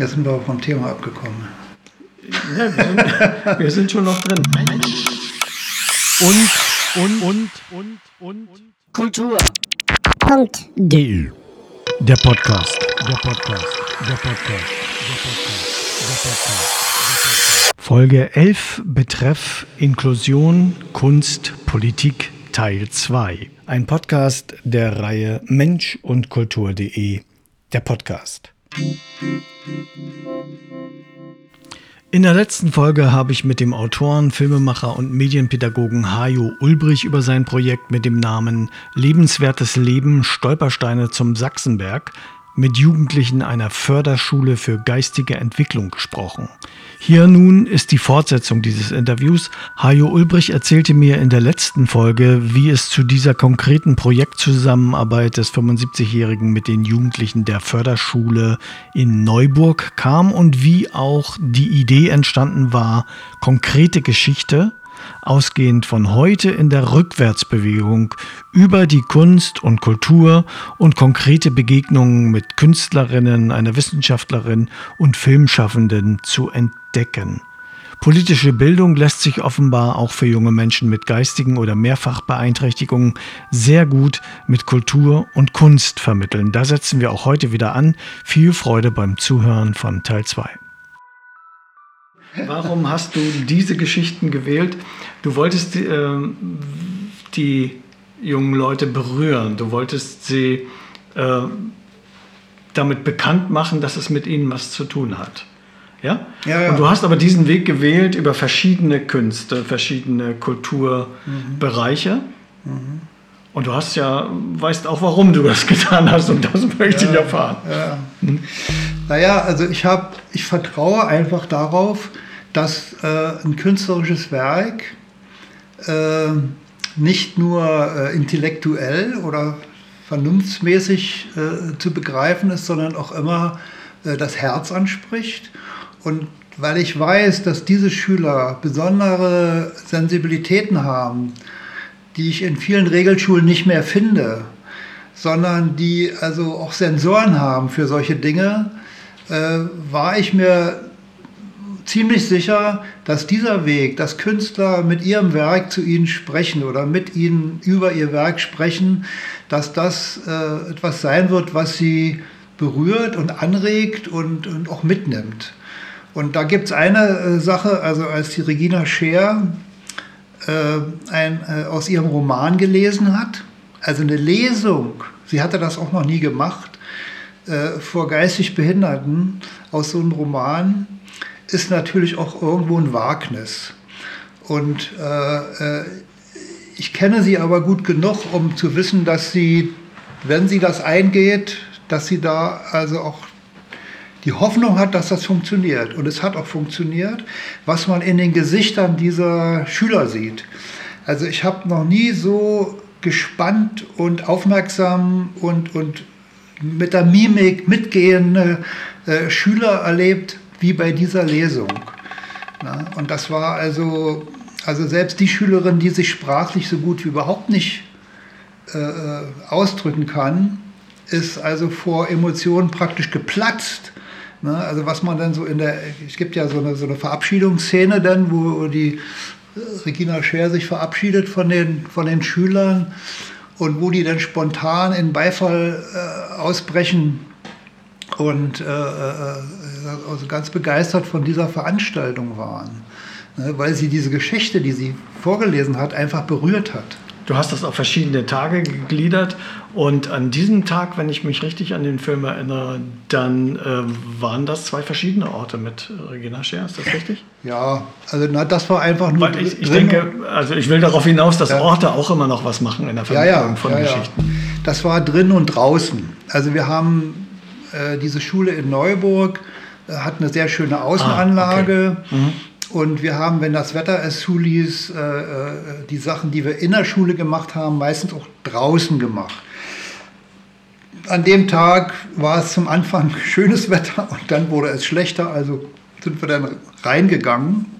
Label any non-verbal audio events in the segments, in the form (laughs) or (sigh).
Jetzt sind wir vom Thema abgekommen. Ja, wir, sind, wir sind schon noch drin. Und, und, und, und, und. Kultur. Punkt. Der Podcast. Der Podcast. Der Podcast. Der Podcast. Der Podcast. Folge 11 betreff Inklusion, Kunst, Politik Teil 2. Ein Podcast der Reihe Mensch und Kultur.de. Der Podcast. In der letzten Folge habe ich mit dem Autoren, Filmemacher und Medienpädagogen Hajo Ulbrich über sein Projekt mit dem Namen Lebenswertes Leben Stolpersteine zum Sachsenberg mit Jugendlichen einer Förderschule für geistige Entwicklung gesprochen. Hier nun ist die Fortsetzung dieses Interviews. Hajo Ulbrich erzählte mir in der letzten Folge, wie es zu dieser konkreten Projektzusammenarbeit des 75-Jährigen mit den Jugendlichen der Förderschule in Neuburg kam und wie auch die Idee entstanden war, konkrete Geschichte ausgehend von heute in der Rückwärtsbewegung über die Kunst und Kultur und konkrete Begegnungen mit Künstlerinnen, einer Wissenschaftlerin und Filmschaffenden zu entdecken. Politische Bildung lässt sich offenbar auch für junge Menschen mit geistigen oder Mehrfachbeeinträchtigungen sehr gut mit Kultur und Kunst vermitteln. Da setzen wir auch heute wieder an. Viel Freude beim Zuhören von Teil 2. Warum hast du diese Geschichten gewählt? Du wolltest äh, die jungen Leute berühren. Du wolltest sie äh, damit bekannt machen, dass es mit ihnen was zu tun hat. Ja? Ja, ja. Und du hast aber diesen Weg gewählt über verschiedene Künste, verschiedene Kulturbereiche. Mhm. Und du hast ja, weißt auch, warum du das (laughs) getan hast und das möchte ja, ich erfahren. Ja. Hm. Naja, also ich habe, ich vertraue einfach darauf, dass äh, ein künstlerisches Werk äh, nicht nur äh, intellektuell oder vernunftsmäßig äh, zu begreifen ist, sondern auch immer äh, das Herz anspricht. Und weil ich weiß, dass diese Schüler besondere Sensibilitäten haben, die ich in vielen Regelschulen nicht mehr finde, sondern die also auch Sensoren haben für solche Dinge, äh, war ich mir ziemlich sicher, dass dieser Weg, dass Künstler mit ihrem Werk zu ihnen sprechen oder mit ihnen über ihr Werk sprechen, dass das äh, etwas sein wird, was sie berührt und anregt und, und auch mitnimmt. Und da gibt es eine äh, Sache, also als die Regina Scheer ein, äh, aus ihrem Roman gelesen hat, also eine Lesung, sie hatte das auch noch nie gemacht, äh, vor geistig Behinderten aus so einem Roman, ist natürlich auch irgendwo ein Wagnis. Und äh, äh, ich kenne sie aber gut genug, um zu wissen, dass sie, wenn sie das eingeht, dass sie da also auch die Hoffnung hat, dass das funktioniert. Und es hat auch funktioniert, was man in den Gesichtern dieser Schüler sieht. Also ich habe noch nie so gespannt und aufmerksam und, und mit der Mimik mitgehende äh, Schüler erlebt, wie bei dieser Lesung. Na, und das war also, also selbst die Schülerin, die sich sprachlich so gut wie überhaupt nicht äh, äh, ausdrücken kann, ist also vor Emotionen praktisch geplatzt. Na, also was man dann so in der, es gibt ja so eine, so eine Verabschiedungsszene dann, wo die äh, Regina Scher sich verabschiedet von den, von den Schülern und wo die dann spontan in Beifall äh, ausbrechen und äh, äh, also ganz begeistert von dieser Veranstaltung waren, ne, weil sie diese Geschichte, die sie vorgelesen hat, einfach berührt hat. Du hast das auf verschiedene Tage gegliedert und an diesem Tag, wenn ich mich richtig an den Film erinnere, dann äh, waren das zwei verschiedene Orte mit Regina Scher, ist das richtig? Ja, also na, das war einfach nur. Weil ich, ich denke, also ich will darauf hinaus, dass ja. Orte auch immer noch was machen in der Vermittlung ja, ja, von Geschichten. Das war drin und draußen. Also wir haben äh, diese Schule in Neuburg äh, hat eine sehr schöne Außenanlage. Ah, okay. mhm. Und wir haben, wenn das Wetter es zuließ, äh, äh, die Sachen, die wir in der Schule gemacht haben, meistens auch draußen gemacht. An dem Tag war es zum Anfang (laughs) schönes Wetter und dann wurde es schlechter, also sind wir dann reingegangen.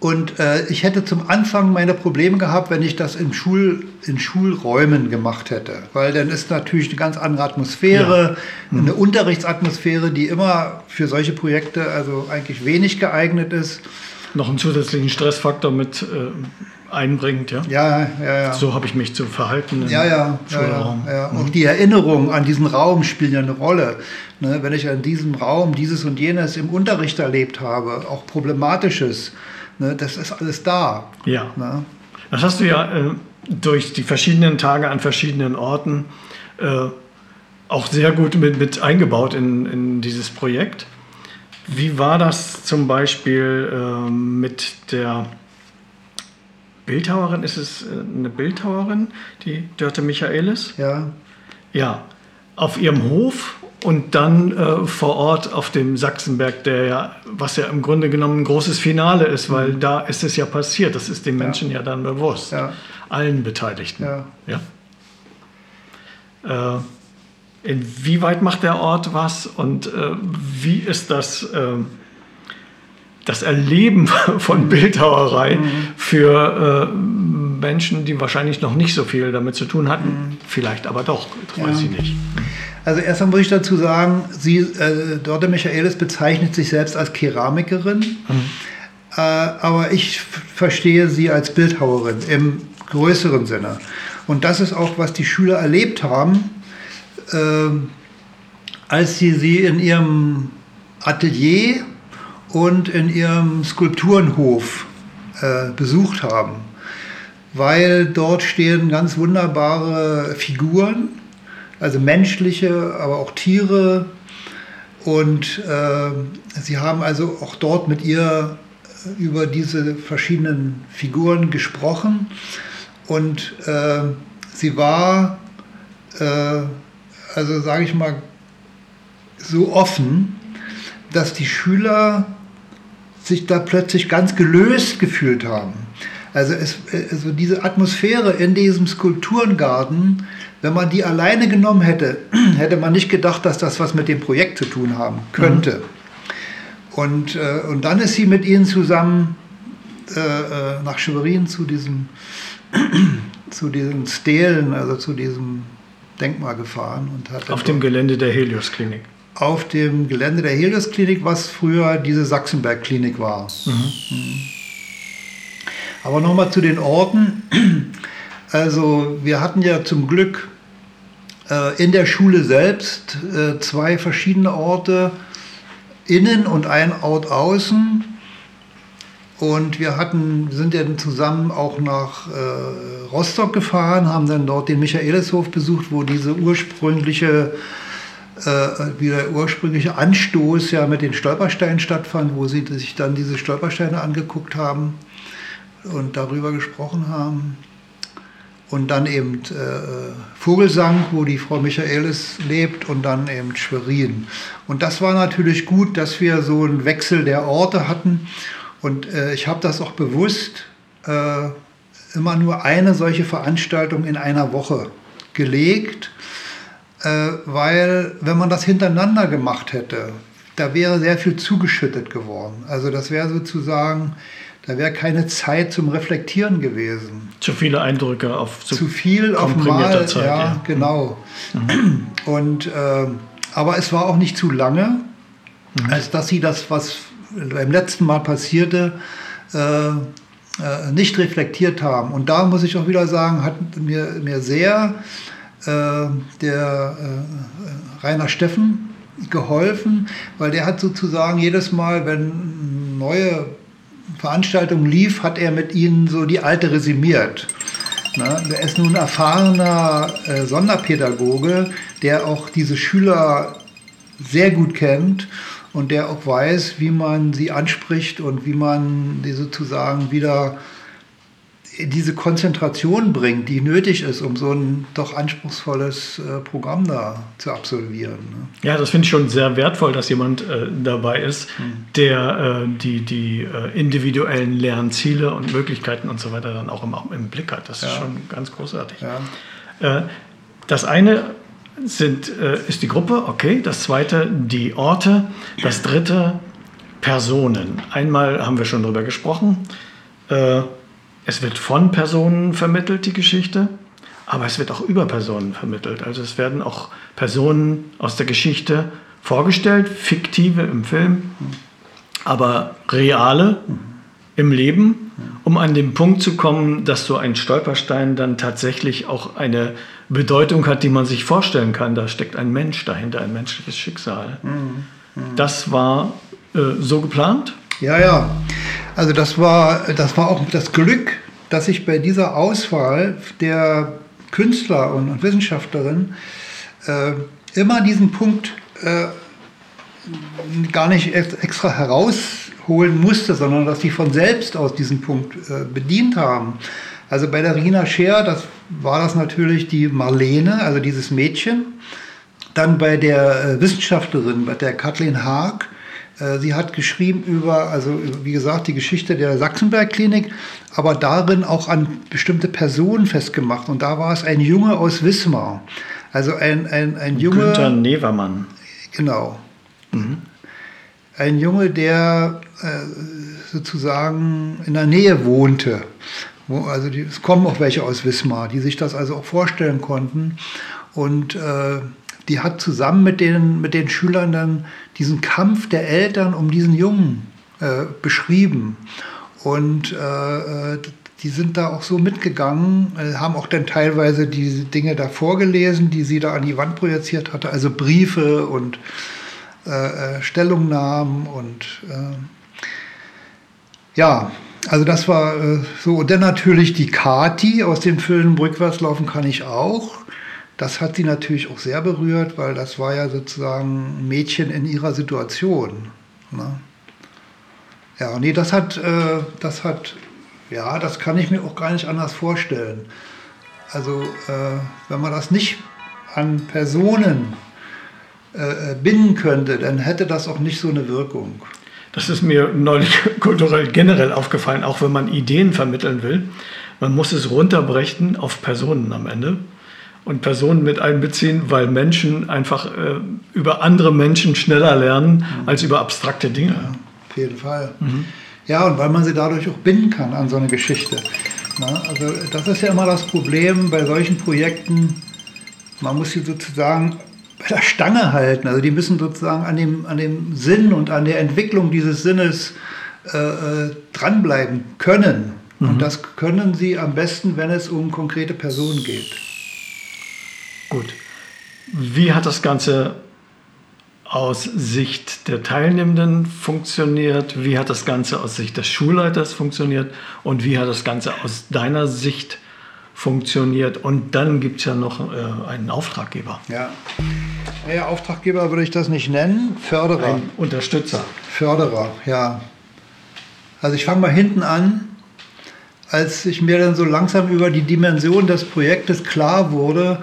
Und äh, ich hätte zum Anfang meine Probleme gehabt, wenn ich das in, Schul, in Schulräumen gemacht hätte. Weil dann ist natürlich eine ganz andere Atmosphäre, ja. mhm. eine Unterrichtsatmosphäre, die immer für solche Projekte also eigentlich wenig geeignet ist. Noch einen zusätzlichen Stressfaktor mit äh, einbringt, ja? Ja, ja, ja. So habe ich mich zu verhalten. Ja, ja, ja, ja, ja. Mhm. Und die Erinnerungen an diesen Raum spielen ja eine Rolle. Ne, wenn ich an diesem Raum dieses und jenes im Unterricht erlebt habe, auch Problematisches, Ne, das ist alles da. Ja. Ne? Das hast du ja äh, durch die verschiedenen Tage an verschiedenen Orten äh, auch sehr gut mit, mit eingebaut in, in dieses Projekt. Wie war das zum Beispiel äh, mit der Bildhauerin? Ist es äh, eine Bildhauerin, die Dörte Michaelis? Ja. Ja. Auf ihrem Hof und dann äh, vor Ort auf dem Sachsenberg, der ja, was ja im Grunde genommen ein großes Finale ist, weil mhm. da ist es ja passiert. Das ist den Menschen ja, ja dann bewusst. Ja. Allen Beteiligten. Ja. ja? Äh, inwieweit macht der Ort was und äh, wie ist das, ähm, das Erleben (laughs) von mhm. Bildhauerei mhm. für äh, Menschen, die wahrscheinlich noch nicht so viel damit zu tun hatten? Mhm. Vielleicht aber doch, weiß ich nicht. Also erstmal muss ich dazu sagen, sie, äh, Dorte Michaelis bezeichnet sich selbst als Keramikerin, mhm. äh, aber ich verstehe sie als Bildhauerin im größeren Sinne. Und das ist auch, was die Schüler erlebt haben, äh, als sie sie in ihrem Atelier und in ihrem Skulpturenhof äh, besucht haben. Weil dort stehen ganz wunderbare Figuren also menschliche, aber auch Tiere. Und äh, sie haben also auch dort mit ihr äh, über diese verschiedenen Figuren gesprochen. Und äh, sie war, äh, also sage ich mal, so offen, dass die Schüler sich da plötzlich ganz gelöst gefühlt haben. Also, es, also diese Atmosphäre in diesem Skulpturengarten, wenn man die alleine genommen hätte, (clears throat) hätte man nicht gedacht, dass das was mit dem Projekt zu tun haben könnte. Mhm. Und, äh, und dann ist sie mit ihnen zusammen äh, äh nach Schwerin zu diesem, (clears throat) zu diesen Stelen, also zu diesem Denkmal gefahren. Und hat Auf dem Gelände der Helios-Klinik. Auf dem Gelände der Helios-Klinik, was früher diese Sachsenberg-Klinik war. Mhm. Mhm. Aber nochmal zu den Orten. Also wir hatten ja zum Glück äh, in der Schule selbst äh, zwei verschiedene Orte, innen und ein Ort außen. Und wir hatten, sind dann zusammen auch nach äh, Rostock gefahren, haben dann dort den Michaelishof besucht, wo diese ursprüngliche, äh, der ursprüngliche Anstoß ja mit den Stolpersteinen stattfand, wo sie sich dann diese Stolpersteine angeguckt haben und darüber gesprochen haben. Und dann eben äh, Vogelsang, wo die Frau Michaelis lebt, und dann eben Schwerin. Und das war natürlich gut, dass wir so einen Wechsel der Orte hatten. Und äh, ich habe das auch bewusst äh, immer nur eine solche Veranstaltung in einer Woche gelegt, äh, weil wenn man das hintereinander gemacht hätte, da wäre sehr viel zugeschüttet geworden. Also das wäre sozusagen da wäre keine Zeit zum Reflektieren gewesen. Zu viele Eindrücke auf zu, zu viel auf mal, Zeit. Ja, ja. genau. Mhm. Und äh, aber es war auch nicht zu lange, mhm. als dass sie das, was beim letzten Mal passierte, äh, äh, nicht reflektiert haben. Und da muss ich auch wieder sagen, hat mir, mir sehr äh, der äh, Rainer Steffen geholfen, weil der hat sozusagen jedes Mal, wenn neue Veranstaltung lief, hat er mit ihnen so die alte resümiert. Na, er ist nun erfahrener äh, Sonderpädagoge, der auch diese Schüler sehr gut kennt und der auch weiß, wie man sie anspricht und wie man die sozusagen wieder diese Konzentration bringt, die nötig ist, um so ein doch anspruchsvolles äh, Programm da zu absolvieren. Ne? Ja, das finde ich schon sehr wertvoll, dass jemand äh, dabei ist, mhm. der äh, die, die äh, individuellen Lernziele und Möglichkeiten und so weiter dann auch im, im Blick hat. Das ja. ist schon ganz großartig. Ja. Äh, das eine sind, äh, ist die Gruppe, okay. Das zweite die Orte. Das dritte Personen. Einmal haben wir schon darüber gesprochen es wird von Personen vermittelt, die Geschichte, aber es wird auch über Personen vermittelt. Also es werden auch Personen aus der Geschichte vorgestellt, fiktive im Film, aber reale im Leben, um an den Punkt zu kommen, dass so ein Stolperstein dann tatsächlich auch eine Bedeutung hat, die man sich vorstellen kann. Da steckt ein Mensch dahinter, ein menschliches Schicksal. Das war äh, so geplant? Ja, ja. Also das war, das war auch das Glück, dass ich bei dieser Auswahl der Künstler und, und Wissenschaftlerinnen äh, immer diesen Punkt äh, gar nicht extra herausholen musste, sondern dass sie von selbst aus diesen Punkt äh, bedient haben. Also bei der Rina Scher, das war das natürlich die Marlene, also dieses Mädchen. Dann bei der äh, Wissenschaftlerin, bei der Kathleen Haag, Sie hat geschrieben über, also wie gesagt, die Geschichte der Sachsenberg-Klinik, aber darin auch an bestimmte Personen festgemacht. Und da war es ein Junge aus Wismar. Also ein, ein, ein Junge. Günther Nevermann. Genau. Mhm. Ein Junge, der äh, sozusagen in der Nähe wohnte. Wo, also die, es kommen auch welche aus Wismar, die sich das also auch vorstellen konnten. Und äh, die hat zusammen mit den, mit den Schülern dann diesen Kampf der Eltern um diesen Jungen äh, beschrieben. Und äh, äh die sind da auch so mitgegangen, äh, haben auch dann teilweise diese Dinge da vorgelesen, die sie da an die Wand projiziert hatte, also Briefe und äh, äh Stellungnahmen und ja, also das war so. Und dann natürlich die Kati aus dem Film Rückwärts laufen kann ich auch. Das hat sie natürlich auch sehr berührt, weil das war ja sozusagen ein Mädchen in ihrer Situation. Ne? Ja, nee, das hat, äh, das hat, ja, das kann ich mir auch gar nicht anders vorstellen. Also, äh, wenn man das nicht an Personen äh, binden könnte, dann hätte das auch nicht so eine Wirkung. Das ist mir neulich (laughs) kulturell generell aufgefallen, auch wenn man Ideen vermitteln will. Man muss es runterbrechen auf Personen am Ende und Personen mit einbeziehen, weil Menschen einfach äh, über andere Menschen schneller lernen mhm. als über abstrakte Dinge. Ja, auf jeden Fall. Mhm. Ja, und weil man sie dadurch auch binden kann an so eine Geschichte. Na, also das ist ja immer das Problem bei solchen Projekten. Man muss sie sozusagen bei der Stange halten. Also die müssen sozusagen an dem, an dem Sinn und an der Entwicklung dieses Sinnes äh, äh dranbleiben können. Mhm. Und das können sie am besten, wenn es um konkrete Personen geht. Gut. Wie hat das Ganze aus Sicht der Teilnehmenden funktioniert? Wie hat das Ganze aus Sicht des Schulleiters funktioniert? Und wie hat das Ganze aus deiner Sicht funktioniert? Und dann gibt es ja noch äh, einen Auftraggeber. Ja. Naja, Auftraggeber würde ich das nicht nennen. Förderer. Ein Unterstützer. Förderer, ja. Also ich fange mal hinten an. Als ich mir dann so langsam über die Dimension des Projektes klar wurde,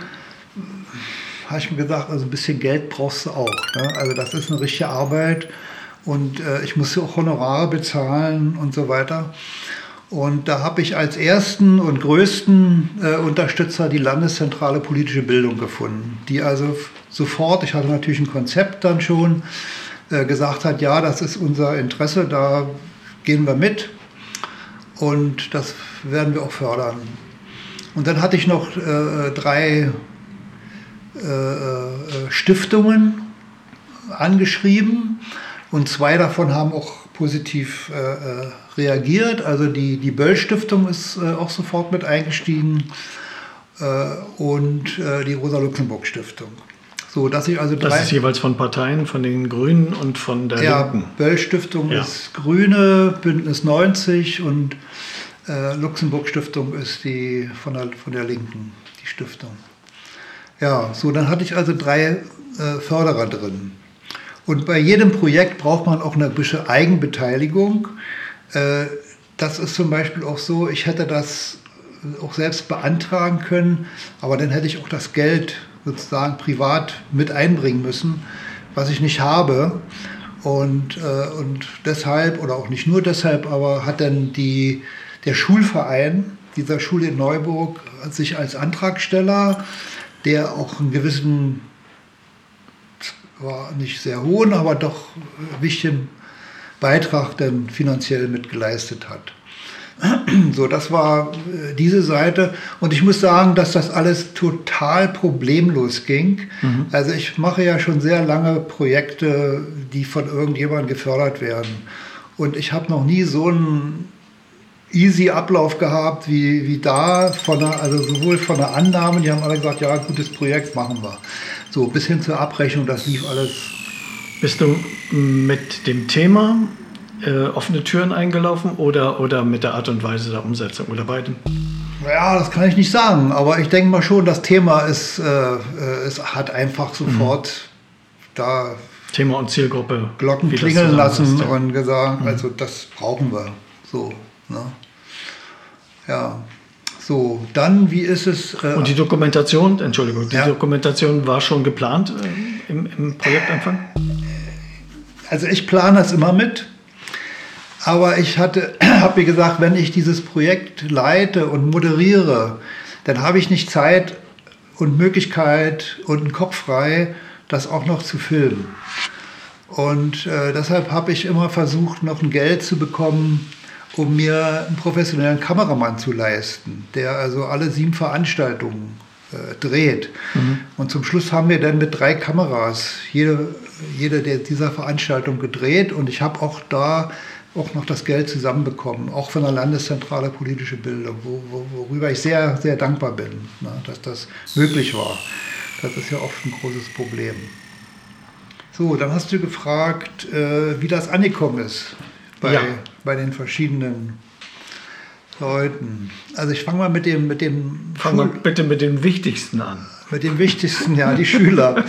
habe ich mir gesagt, also ein bisschen Geld brauchst du auch. Ne? Also das ist eine richtige Arbeit und äh, ich muss auch Honorare bezahlen und so weiter. Und da habe ich als ersten und größten äh, Unterstützer die Landeszentrale politische Bildung gefunden, die also sofort, ich hatte natürlich ein Konzept dann schon, äh, gesagt hat, ja, das ist unser Interesse, da gehen wir mit und das werden wir auch fördern. Und dann hatte ich noch äh, drei Stiftungen angeschrieben und zwei davon haben auch positiv äh, reagiert. Also die, die Böll-Stiftung ist auch sofort mit eingestiegen und die Rosa-Luxemburg-Stiftung. So, dass ich also drei, das ist jeweils von Parteien, von den Grünen und von der ja, Linken. Böll-Stiftung ja. ist Grüne, Bündnis 90 und äh, Luxemburg-Stiftung ist die von der, von der Linken, die Stiftung. Ja, so, dann hatte ich also drei äh, Förderer drin. Und bei jedem Projekt braucht man auch eine bisschen Eigenbeteiligung. Äh, das ist zum Beispiel auch so, ich hätte das auch selbst beantragen können, aber dann hätte ich auch das Geld sozusagen privat mit einbringen müssen, was ich nicht habe. Und, äh, und deshalb, oder auch nicht nur deshalb, aber hat dann die, der Schulverein dieser Schule in Neuburg sich als Antragsteller der auch einen gewissen, war nicht sehr hohen, aber doch wichtigen Beitrag dann finanziell mitgeleistet hat. (clears throat) So, das war äh, diese Seite. Und ich muss sagen, dass das alles total problemlos ging. Mhm. Also ich mache ja schon sehr lange Projekte, die von irgendjemandem gefördert werden. Und ich habe noch nie so einen easy Ablauf gehabt wie, wie da, von der, also sowohl von der Annahme, die haben alle gesagt, ja, gutes Projekt machen wir. So, bis hin zur Abrechnung, das lief alles. Bist du mit dem Thema äh, offene Türen eingelaufen oder, oder mit der Art und Weise der Umsetzung oder beidem? Ja, das kann ich nicht sagen, aber ich denke mal schon, das Thema ist, äh, es hat einfach sofort mhm. da Thema und Zielgruppe Glocken klingeln lassen ja. und gesagt, mhm. also das brauchen wir. So, ne? Ja. So, dann, wie ist es? Äh, und die Dokumentation, Entschuldigung, die ja. Dokumentation war schon geplant äh, im, im Projektanfang? Also ich plane das immer mit. Aber ich hatte, (clears throat) habe mir gesagt, wenn ich dieses Projekt leite und moderiere, dann habe ich nicht Zeit und Möglichkeit und einen Kopf frei, das auch noch zu filmen. Und äh, deshalb habe ich immer versucht, noch ein Geld zu bekommen, um mir einen professionellen Kameramann zu leisten, der also alle sieben Veranstaltungen äh, dreht. Mhm. Und zum Schluss haben wir dann mit drei Kameras jede, jede der dieser Veranstaltung gedreht. Und ich habe auch da auch noch das Geld zusammenbekommen, auch von der Landeszentrale politische Bildung, wo, wo, worüber ich sehr, sehr dankbar bin, ne, dass das möglich war. Das ist ja oft ein großes Problem. So, dann hast du gefragt, äh, wie das angekommen ist bei, ja. Bei den verschiedenen Leuten. Also ich fange mal mit dem mit dem Fang mal bitte mit dem Wichtigsten an. Mit dem Wichtigsten, ja, die Schüler.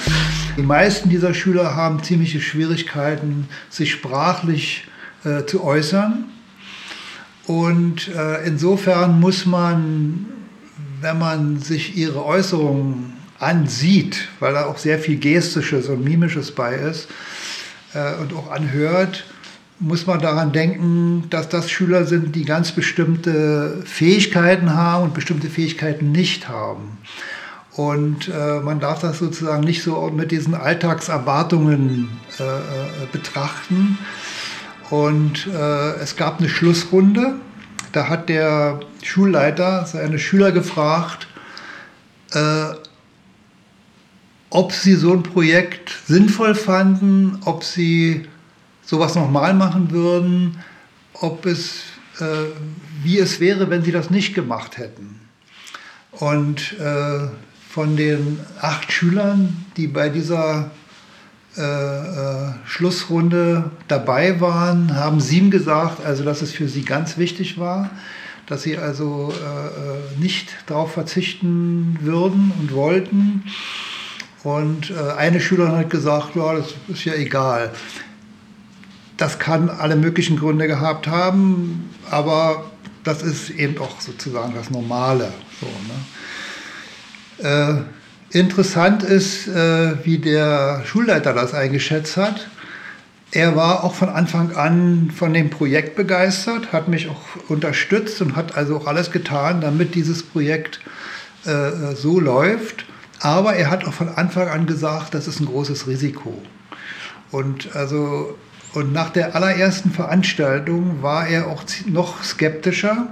Die meisten dieser Schüler haben ziemliche Schwierigkeiten, sich sprachlich äh, zu äußern. Und äh, insofern muss man, wenn man sich ihre Äußerungen ansieht, weil da auch sehr viel Gestisches und Mimisches bei ist äh, und auch anhört, muss man daran denken, dass das Schüler sind, die ganz bestimmte Fähigkeiten haben und bestimmte Fähigkeiten nicht haben. Und äh, man darf das sozusagen nicht so mit diesen Alltagserwartungen äh, äh betrachten, und äh, es gab eine Schlussrunde. Da hat der Schulleiter seine Schüler gefragt, äh, ob sie so ein Projekt sinnvoll fanden, ob sie sowas nochmal machen würden, ob es, äh, wie es wäre, wenn sie das nicht gemacht hätten. Und äh, von den acht Schülern, die bei dieser äh, äh, Schlussrunde dabei waren, haben sieben gesagt, also dass es für sie ganz wichtig war, dass sie also äh, äh nicht darauf verzichten würden und wollten. Und eine Schülerin hat gesagt, ja, das ist ja egal. Das kann alle möglichen Gründe gehabt haben, aber das ist eben auch sozusagen das Normale. So, ne? äh, Interessant ist, äh, wie der Schulleiter das eingeschätzt hat. Er war auch von Anfang an von dem Projekt begeistert, hat mich auch unterstützt und hat also auch alles getan, damit dieses Projekt äh, so läuft. Aber er hat auch von Anfang an gesagt, das ist ein großes Risiko. Und also und nach der allerersten Veranstaltung war er auch noch skeptischer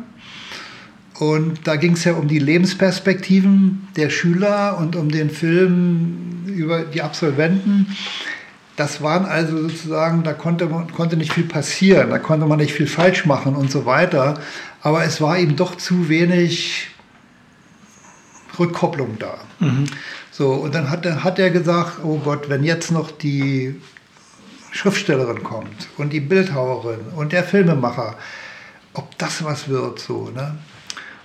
und da ging es ja um die Lebensperspektiven der Schüler und um den Film über die Absolventen. Das waren also sozusagen, da konnte, konnte nicht viel passieren, da konnte man nicht viel falsch machen und so weiter. Aber es war eben doch zu wenig Rückkopplung da. Mhm. So, und dann hat er, hat er gesagt, oh Gott, wenn jetzt noch die Schriftstellerin kommt und die Bildhauerin und der Filmemacher, ob das was wird, so, ne?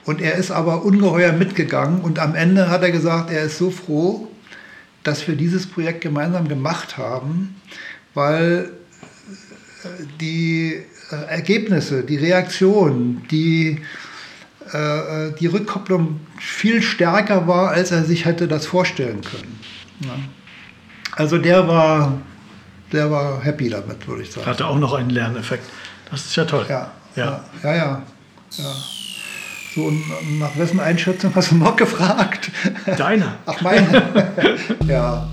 Und er ist aber ungeheuer mitgegangen und am Ende hat er gesagt, er ist so froh, dass wir dieses Projekt gemeinsam gemacht haben, weil äh, die äh, Ergebnisse, die Reaktion, die, äh, die Rückkopplung viel stärker war, als er sich hätte das vorstellen können. Also der war, der war happy damit, würde ich sagen. Hatte auch noch einen Lerneffekt. Das ist ja toll. Ja, ja, ja. ja, ja. So, nach wessen Einschätzung hast du noch gefragt? Deine. (laughs) Ach, meine. ja.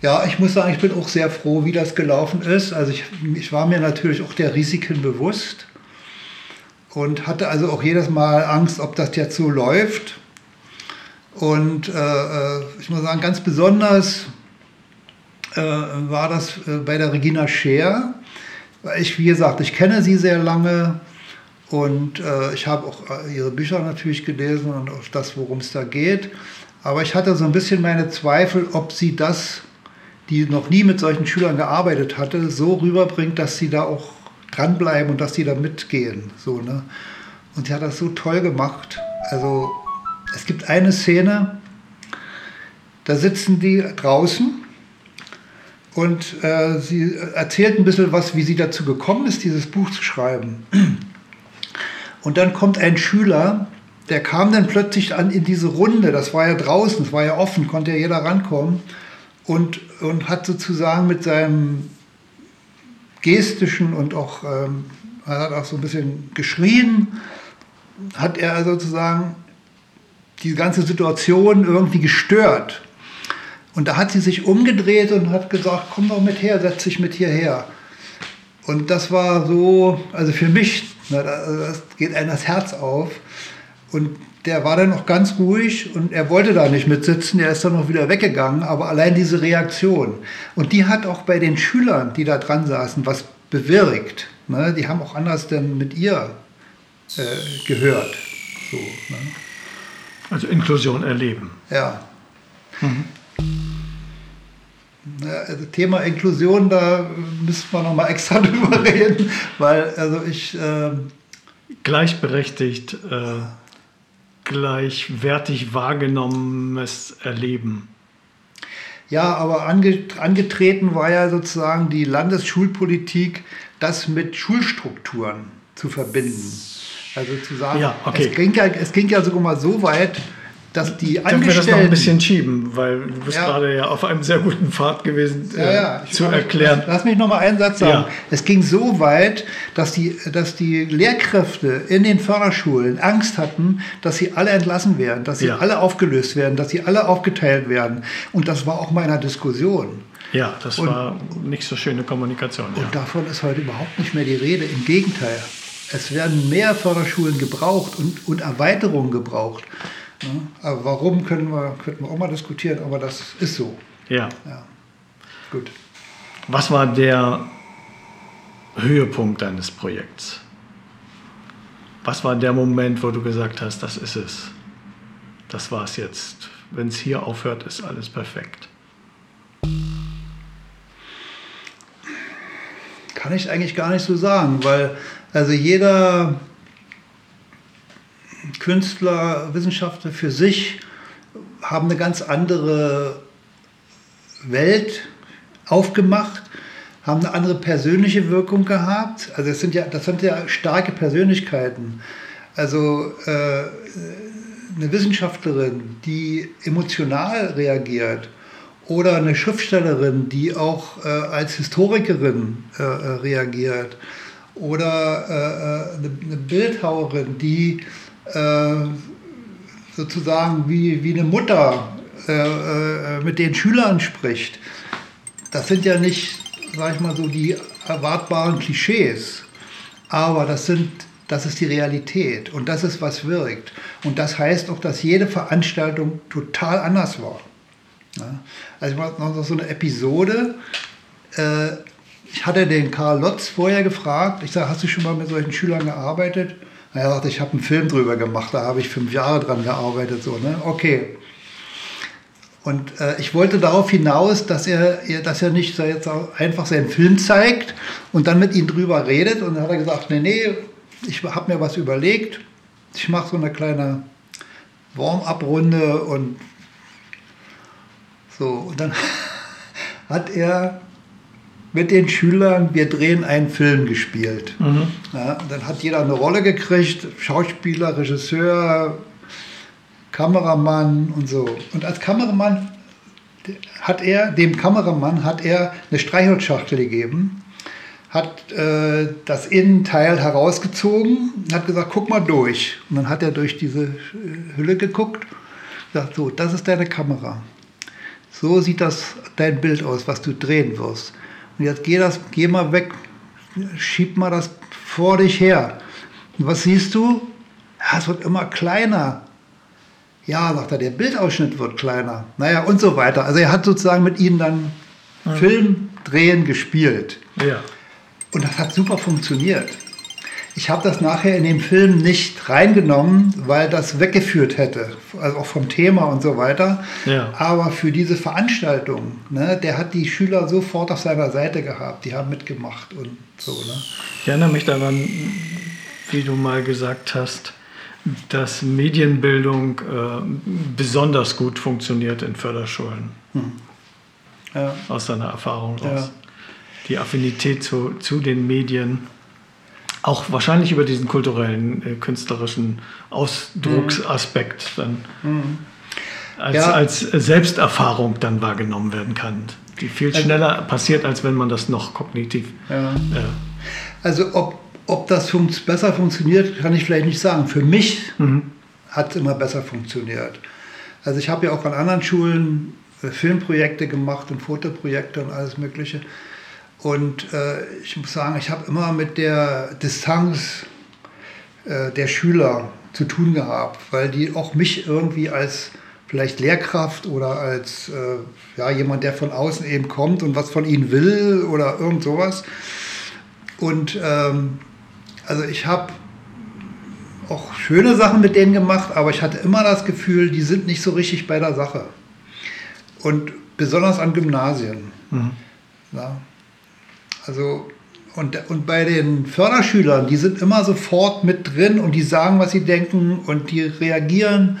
Ja, ich muss sagen, ich bin auch sehr froh, wie das gelaufen ist. Also ich, ich war mir natürlich auch der Risiken bewusst. und hatte also auch jedes Mal Angst, ob das jetzt so läuft. Und äh, äh ich muss sagen, ganz besonders äh, war das äh, bei der Regina Scheer. Ich, wie gesagt, ich kenne sie sehr lange und äh, ich habe auch äh, ihre Bücher natürlich gelesen und auch das, worum es da geht. Aber ich hatte so ein bisschen meine Zweifel, ob sie das, die noch nie mit solchen Schülern gearbeitet hatte, so rüberbringt, dass sie da auch dranbleiben und dass sie da mitgehen. So, ne? Und sie hat das so toll gemacht. Also es gibt eine Szene, da sitzen die draußen und äh, sie erzählt ein bisschen was, wie sie dazu gekommen ist, dieses Buch zu schreiben. Und dann kommt ein Schüler, der kam dann plötzlich an in diese Runde, das war ja draußen, das war ja offen, konnte ja jeder rankommen und, und hat sozusagen mit seinem gestischen und auch, ähm, er hat auch so ein bisschen geschrien, hat er sozusagen die ganze Situation irgendwie gestört. Und da hat sie sich umgedreht und hat gesagt, komm doch mit her, setz dich mit hierher. Und das war so, also für mich, na, das geht einem das Herz auf. Und der war dann noch ganz ruhig und er wollte da nicht mitsitzen, er ist dann noch wieder weggegangen, aber allein diese Reaktion. Und die hat auch bei den Schülern, die da dran saßen, was bewirkt. Ne? Die haben auch anders denn mit ihr äh, gehört. So, ne? Also Inklusion erleben. Ja. Mhm. Also Thema Inklusion, da müssten wir nochmal extra (laughs) drüber reden, weil also ich... Äh, Gleichberechtigt, äh, gleichwertig wahrgenommenes Erleben. Ja, aber angetreten war ja sozusagen die Landesschulpolitik, das mit Schulstrukturen zu verbinden. Also zu sagen, ja, okay. es, ging ja, es ging ja sogar mal so weit, dass die Angestellten... Können wir das noch ein bisschen schieben, weil du bist ja. gerade ja auf einem sehr guten Pfad gewesen, ja, ja. Äh, zu erklären. Lass, mich noch mal einen Satz sagen. Es ging so weit, dass die, dass die Lehrkräfte in den Förderschulen Angst hatten, dass sie alle entlassen werden, dass sie alle aufgelöst werden, dass sie alle aufgeteilt werden. Und das war auch mal in einer Diskussion. Ja, das und, war nicht so schöne Kommunikation. Und davon ist heute überhaupt nicht mehr die Rede. Im Gegenteil. Es werden mehr Förderschulen gebraucht und, und Erweiterungen gebraucht. Ne? Aber warum können wir, könnten wir auch mal diskutieren, aber das ist so. Ja. ja. Gut. Was war der Höhepunkt deines Projekts? Was war der Moment, wo du gesagt hast, das ist es? Das war es jetzt. Wenn es hier aufhört, ist alles perfekt. Kann ich eigentlich gar nicht so sagen, weil also jeder Künstler, Wissenschaftler für sich haben eine ganz andere Welt aufgemacht, haben eine andere persönliche Wirkung gehabt. Also das sind ja, das sind ja starke Persönlichkeiten. Also äh, eine Wissenschaftlerin, die emotional reagiert, oder eine Schriftstellerin, die auch äh, als Historikerin äh, äh reagiert, oder äh, äh, eine, eine Bildhauerin, die sozusagen wie, wie eine Mutter äh, äh, mit den Schülern spricht, das sind ja nicht, sag ich mal so, die erwartbaren Klischees, aber das sind das ist die Realität und das ist, was wirkt. Und das heißt auch, dass jede Veranstaltung total anders war. Ja? Also ich mache noch so eine Episode. Äh, ich hatte den Karl Lotz vorher gefragt. Ich sage, hast du schon mal mit solchen Schülern gearbeitet? Er sagte, ich habe einen Film drüber gemacht, da habe ich fünf Jahre dran gearbeitet. So, ne? Okay. Und äh, ich wollte darauf hinaus, dass er, dass er nicht jetzt einfach seinen Film zeigt und dann mit ihm drüber redet. Und dann hat er gesagt, nee, nee, ich habe mir was überlegt. Ich mache so eine kleine Warm-up-Runde und so. Und dann (laughs) hat er mit den Schülern, wir drehen einen Film gespielt. Mhm. Ja, dann hat jeder eine Rolle gekriegt, Schauspieler, Regisseur, Kameramann und so. Und als Kameramann hat er, dem Kameramann hat er eine Streichholzschachtel gegeben, hat äh, das Innenteil herausgezogen, hat gesagt, guck mal durch. Und dann hat er durch diese Hülle geguckt, gesagt, so, das ist deine Kamera. So sieht das dein Bild aus, was du drehen wirst. Und jetzt geh, das, geh mal weg, schieb mal das vor dich her. Und was siehst du? Ja, es wird immer kleiner. Ja, sagt er, der Bildausschnitt wird kleiner. Naja, und so weiter. Also er hat sozusagen mit ihnen dann mhm. Film drehen gespielt. Ja. Und das hat super funktioniert. Ich habe das nachher in dem Film nicht reingenommen, weil das weggeführt hätte, also auch vom Thema und so weiter. Ja. Aber für diese Veranstaltung, ne, der hat die Schüler sofort auf seiner Seite gehabt, die haben mitgemacht und so. Ne? Ich erinnere mich daran, wie du mal gesagt hast, dass Medienbildung äh, besonders gut funktioniert in Förderschulen. Hm. Ja. Aus deiner Erfahrung raus. Ja. Die Affinität zu, zu den Medien auch wahrscheinlich über diesen kulturellen, äh, künstlerischen Ausdrucksaspekt dann mhm. als, ja. als Selbsterfahrung dann wahrgenommen werden kann, die viel also schneller passiert, als wenn man das noch kognitiv. Ja. Äh, also ob, ob das fun besser funktioniert, kann ich vielleicht nicht sagen. Für mich mhm. hat es immer besser funktioniert. Also ich habe ja auch an anderen Schulen äh, Filmprojekte gemacht und Fotoprojekte und alles Mögliche. Und äh, ich muss sagen, ich habe immer mit der Distanz äh, der Schüler zu tun gehabt, weil die auch mich irgendwie als vielleicht Lehrkraft oder als äh, ja, jemand, der von außen eben kommt und was von ihnen will oder irgend sowas. Und ähm, also ich habe auch schöne Sachen mit denen gemacht, aber ich hatte immer das Gefühl, die sind nicht so richtig bei der Sache. Und besonders an Gymnasien. Mhm. Ja. Also und, und bei den Förderschülern, die sind immer sofort mit drin und die sagen, was sie denken und die reagieren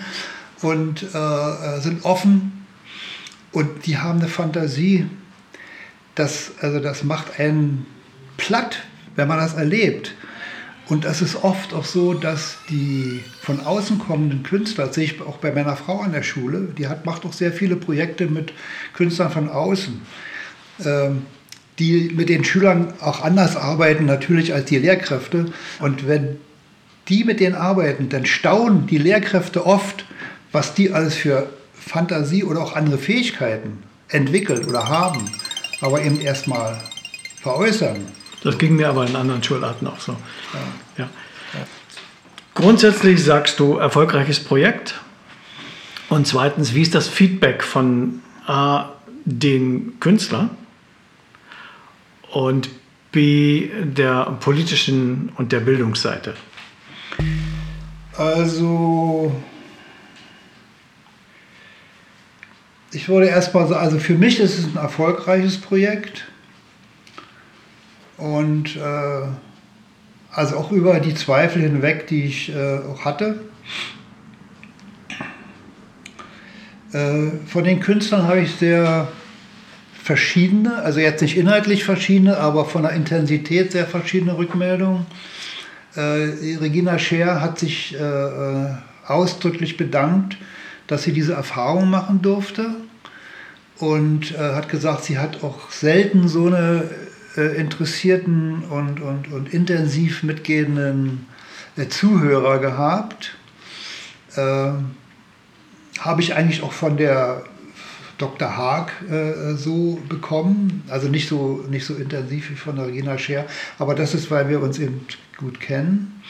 und äh, äh, sind offen und die haben eine Fantasie. Das, also das macht einen platt, wenn man das erlebt. Und das ist oft auch so, dass die von außen kommenden Künstler, das sehe ich auch bei meiner Frau an der Schule, die hat, macht auch sehr viele Projekte mit Künstlern von außen. Ähm, die mit den Schülern auch anders arbeiten natürlich als die Lehrkräfte. Und wenn die mit denen arbeiten, dann staunen die Lehrkräfte oft, was die alles für Fantasie oder auch andere Fähigkeiten entwickelt oder haben, aber eben erstmal veräußern. Das ging mir aber in anderen Schularten auch so. Ja. Ja. Grundsätzlich sagst du erfolgreiches Projekt. Und zweitens, wie ist das Feedback von A, den Künstlern? Und B der politischen und der Bildungsseite? Also ich würde erstmal sagen, also für mich ist es ein erfolgreiches Projekt und äh, also auch über die Zweifel hinweg, die ich äh, auch hatte. Äh, von den Künstlern habe ich sehr verschiedene, also jetzt nicht inhaltlich verschiedene, aber von der Intensität sehr verschiedene Rückmeldungen. Äh, Regina Scher hat sich äh, äh, ausdrücklich bedankt, dass sie diese Erfahrung machen durfte und äh, hat gesagt, sie hat auch selten so eine äh, interessierten und, und, und intensiv mitgehenden äh, Zuhörer gehabt. Habe ich eigentlich auch von der Dr. Haag äh, so bekommen. Also nicht so, nicht so intensiv wie von Regina Scher, aber das ist, weil wir uns eben gut kennen.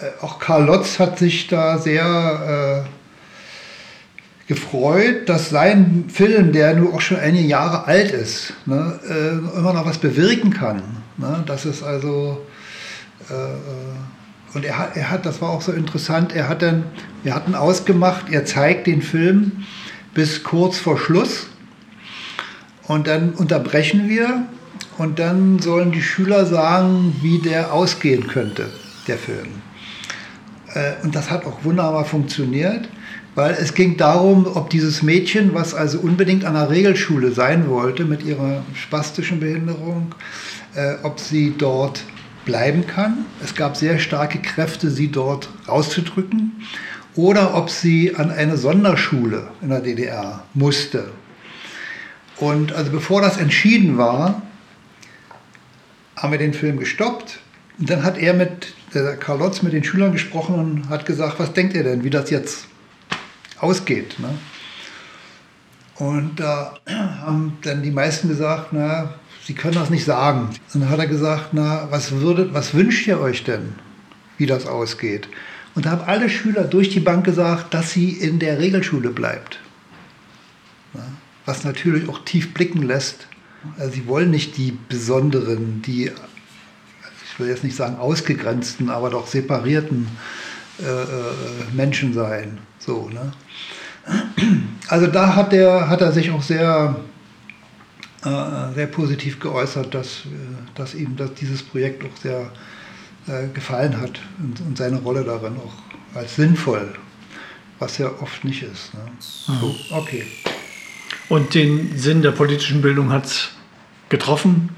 Äh, auch Karl Lotz hat sich da sehr äh, gefreut, dass sein Film, der nur auch schon einige Jahre alt ist, ne, äh, immer noch was bewirken kann. Ne? Das ist also äh, äh, und er hat, er hat, das war auch so interessant, er hat dann, wir hatten ausgemacht, er zeigt den Film bis kurz vor Schluss. Und dann unterbrechen wir und dann sollen die Schüler sagen, wie der ausgehen könnte, der Film. Äh, und das hat auch wunderbar funktioniert, weil es ging darum, ob dieses Mädchen, was also unbedingt an der Regelschule sein wollte mit ihrer spastischen Behinderung, äh, ob sie dort bleiben kann. Es gab sehr starke Kräfte, sie dort rauszudrücken oder ob sie an eine Sonderschule in der DDR musste. Und also bevor das entschieden war, haben wir den Film gestoppt. Und dann hat er mit, der Karl Lotz mit den Schülern gesprochen und hat gesagt, was denkt ihr denn, wie das jetzt ausgeht? Ne? Und da haben dann die meisten gesagt, na, sie können das nicht sagen. Und dann hat er gesagt, na, was, würdet, was wünscht ihr euch denn? wie das ausgeht. Und da haben alle Schüler durch die Bank gesagt, dass sie in der Regelschule bleibt. Was natürlich auch tief blicken lässt. Also sie wollen nicht die besonderen, die, ich will jetzt nicht sagen ausgegrenzten, aber doch separierten äh, äh Menschen sein. So, ne? Also da hat, der, hat er sich auch sehr, äh, sehr positiv geäußert, dass, äh, dass ihm dass dieses Projekt auch sehr äh, gefallen hat und, und, seine Rolle darin auch als sinnvoll, was ja oft nicht ist. Ne? So, okay. Und den Sinn der politischen Bildung hat es getroffen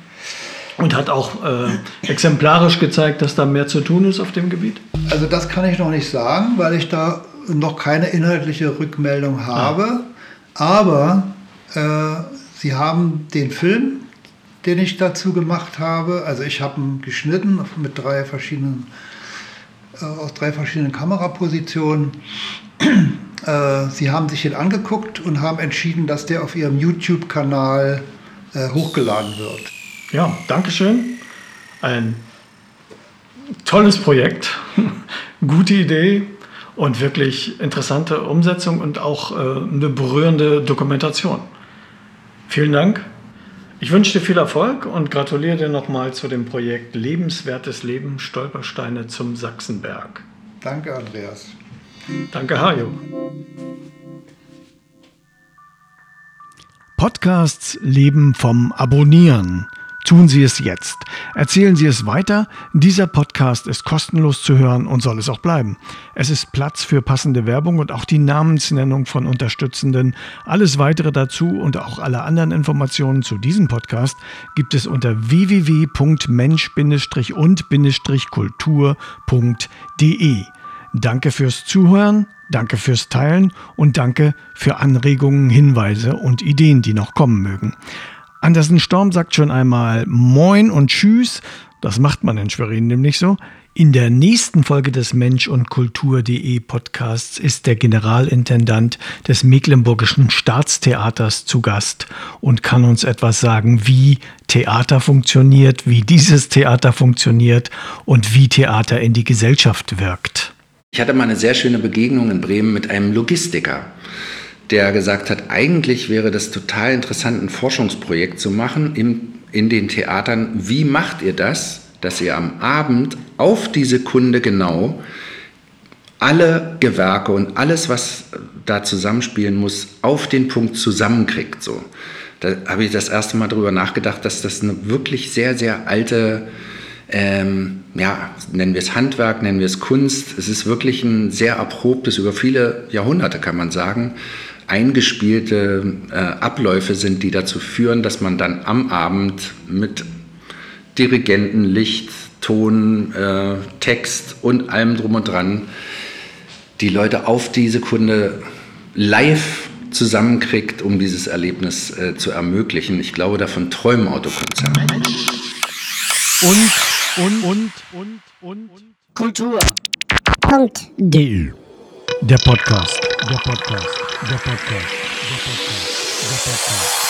und hat auch äh, exemplarisch gezeigt, dass da mehr zu tun ist auf dem Gebiet? Also das kann ich noch nicht sagen, weil ich da noch keine inhaltliche Rückmeldung habe. Ah. Aber äh, Sie haben den Film, den ich dazu gemacht habe, also ich habe ihn geschnitten mit drei verschiedenen, äh, aus drei verschiedenen Kamerapositionen. (clears throat) Äh, Sie haben sich den angeguckt und haben entschieden, dass der auf Ihrem YouTube-Kanal äh, hochgeladen wird. Ja, Dankeschön. Ein tolles Projekt, (laughs) gute Idee und wirklich interessante Umsetzung und auch äh, eine berührende Dokumentation. Vielen Dank. Ich wünsche dir viel Erfolg und gratuliere dir nochmal zu dem Projekt Lebenswertes Leben Stolpersteine zum Sachsenberg. Danke, Andreas. Danke, Hajo. Podcasts leben vom Abonnieren. Tun Sie es jetzt. Erzählen Sie es weiter. Dieser Podcast ist kostenlos zu hören und soll es auch bleiben. Es ist Platz für passende Werbung und auch die Namensnennung von Unterstützenden. Alles weitere dazu und auch alle anderen Informationen zu diesem Podcast gibt es unter www.mensch-und-kultur.de. Danke fürs Zuhören, danke fürs Teilen und danke für Anregungen, Hinweise und Ideen, die noch kommen mögen. Andersen Storm sagt schon einmal Moin und Tschüss. Das macht man in Schwerin nämlich so. In der nächsten Folge des Mensch und Kultur.de Podcasts ist der Generalintendant des Mecklenburgischen Staatstheaters zu Gast und kann uns etwas sagen, wie Theater funktioniert, wie dieses Theater funktioniert und wie Theater in die Gesellschaft wirkt. Ich hatte mal eine sehr schöne Begegnung in Bremen mit einem Logistiker der gesagt hat, eigentlich wäre das total interessant, ein Forschungsprojekt zu machen im, in den Theatern. Wie macht ihr das, dass ihr am Abend auf die Sekunde genau alle Gewerke und alles, was da zusammenspielen muss, auf den Punkt zusammenkriegt? So. Da habe ich das erste Mal darüber nachgedacht, dass das eine wirklich sehr, sehr alte ähm, ja, nennen wir es Handwerk, nennen wir es Kunst. Es ist wirklich ein sehr erprobtes, über viele Jahrhunderte kann man sagen, eingespielte äh, Abläufe sind, die dazu führen, dass man dann am Abend mit Dirigenten, Licht, Ton, äh, Text und allem drum und dran die Leute auf die Sekunde live zusammenkriegt, um dieses Erlebnis äh, zu ermöglichen. Ich glaube, davon träumen Autokonzerne. Und, und, und, und, und, Kultur. Punkt. D. Der Podcast. Der Podcast. Der Podcast. Der Podcast. Der Podcast. Der Podcast.